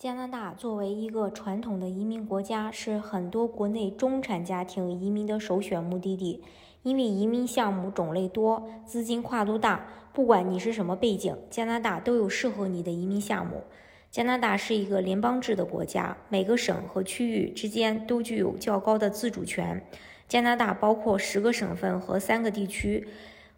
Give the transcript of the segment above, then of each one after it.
加拿大作为一个传统的移民国家，是很多国内中产家庭移民的首选目的地。因为移民项目种类多，资金跨度大，不管你是什么背景，加拿大都有适合你的移民项目。加拿大是一个联邦制的国家，每个省和区域之间都具有较高的自主权。加拿大包括十个省份和三个地区，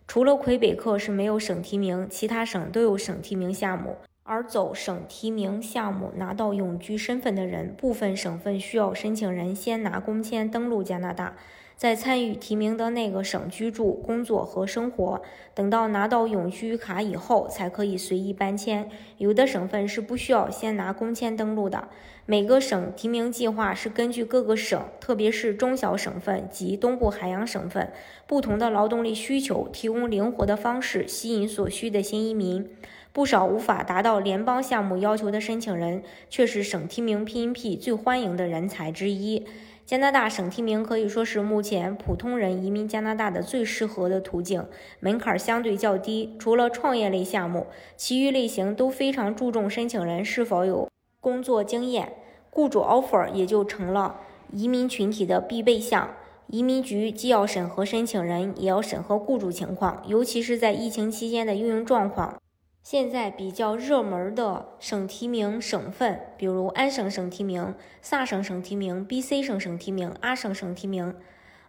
除了魁北克是没有省提名，其他省都有省提名项目。而走省提名项目拿到永居身份的人，部分省份需要申请人先拿工签登陆加拿大，在参与提名的那个省居住、工作和生活。等到拿到永居卡以后，才可以随意搬迁。有的省份是不需要先拿工签登陆的。每个省提名计划是根据各个省，特别是中小省份及东部海洋省份不同的劳动力需求，提供灵活的方式吸引所需的新移民。不少无法达到联邦项目要求的申请人，却是省提名 PNP 最欢迎的人才之一。加拿大省提名可以说是目前普通人移民加拿大的最适合的途径，门槛相对较低。除了创业类项目，其余类型都非常注重申请人是否有工作经验，雇主 offer 也就成了移民群体的必备项。移民局既要审核申请人，也要审核雇主情况，尤其是在疫情期间的运营状况。现在比较热门的省提名省份，比如安省省提名、萨省省提名、BC 省省提名、阿省省提名，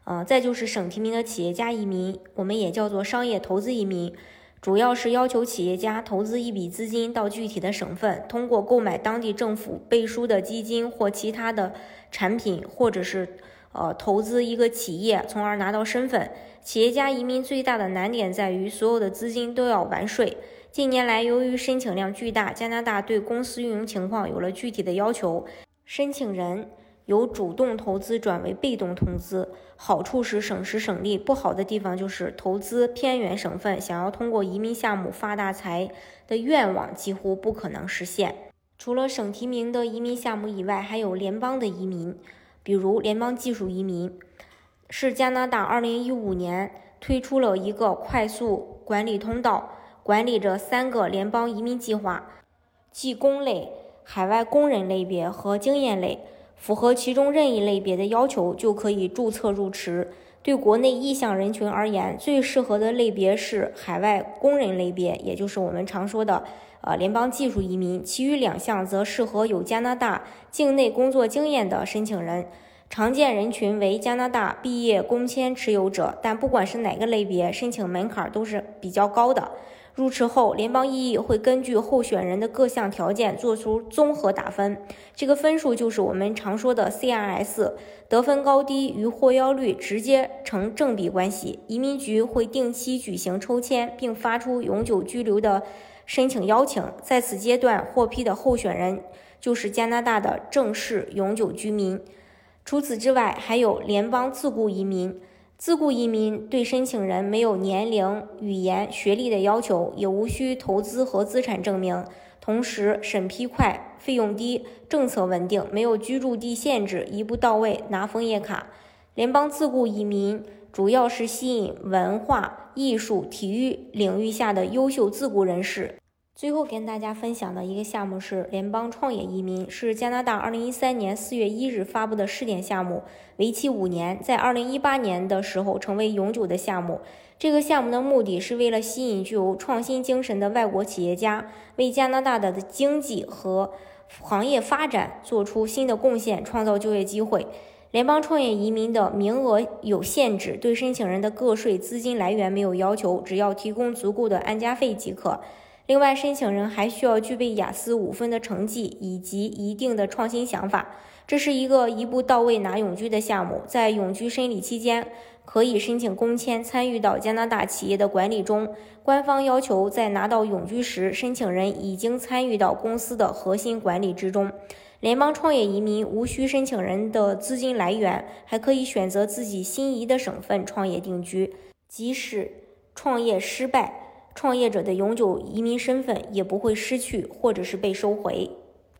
呃，再就是省提名的企业家移民，我们也叫做商业投资移民，主要是要求企业家投资一笔资金到具体的省份，通过购买当地政府背书的基金或其他的产品，或者是呃投资一个企业，从而拿到身份。企业家移民最大的难点在于，所有的资金都要完税。近年来，由于申请量巨大，加拿大对公司运营情况有了具体的要求。申请人由主动投资转为被动投资，好处是省时省力；不好的地方就是投资偏远省份，想要通过移民项目发大财的愿望几乎不可能实现。除了省提名的移民项目以外，还有联邦的移民，比如联邦技术移民，是加拿大2015年推出了一个快速管理通道。管理着三个联邦移民计划，即工类、海外工人类别和经验类，符合其中任意类别的要求就可以注册入池。对国内意向人群而言，最适合的类别是海外工人类别，也就是我们常说的呃联邦技术移民。其余两项则适合有加拿大境内工作经验的申请人。常见人群为加拿大毕业工签持有者，但不管是哪个类别，申请门槛都是比较高的。入池后，联邦议议会根据候选人的各项条件做出综合打分，这个分数就是我们常说的 CRS，得分高低与获邀率直接成正比关系。移民局会定期举行抽签，并发出永久居留的申请邀请，在此阶段获批的候选人就是加拿大的正式永久居民。除此之外，还有联邦自雇移民。自雇移民对申请人没有年龄、语言、学历的要求，也无需投资和资产证明。同时，审批快，费用低，政策稳定，没有居住地限制，一步到位拿枫叶卡。联邦自雇移民主要是吸引文化艺术、体育领域下的优秀自雇人士。最后跟大家分享的一个项目是联邦创业移民，是加拿大2013年4月1日发布的试点项目，为期五年，在2018年的时候成为永久的项目。这个项目的目的是为了吸引具有创新精神的外国企业家，为加拿大的经济和行业发展做出新的贡献，创造就业机会。联邦创业移民的名额有限制，对申请人的个税资金来源没有要求，只要提供足够的安家费即可。另外，申请人还需要具备雅思五分的成绩以及一定的创新想法。这是一个一步到位拿永居的项目。在永居审理期间，可以申请工签，参与到加拿大企业的管理中。官方要求在拿到永居时，申请人已经参与到公司的核心管理之中。联邦创业移民无需申请人的资金来源，还可以选择自己心仪的省份创业定居。即使创业失败，创业者的永久移民身份也不会失去，或者是被收回。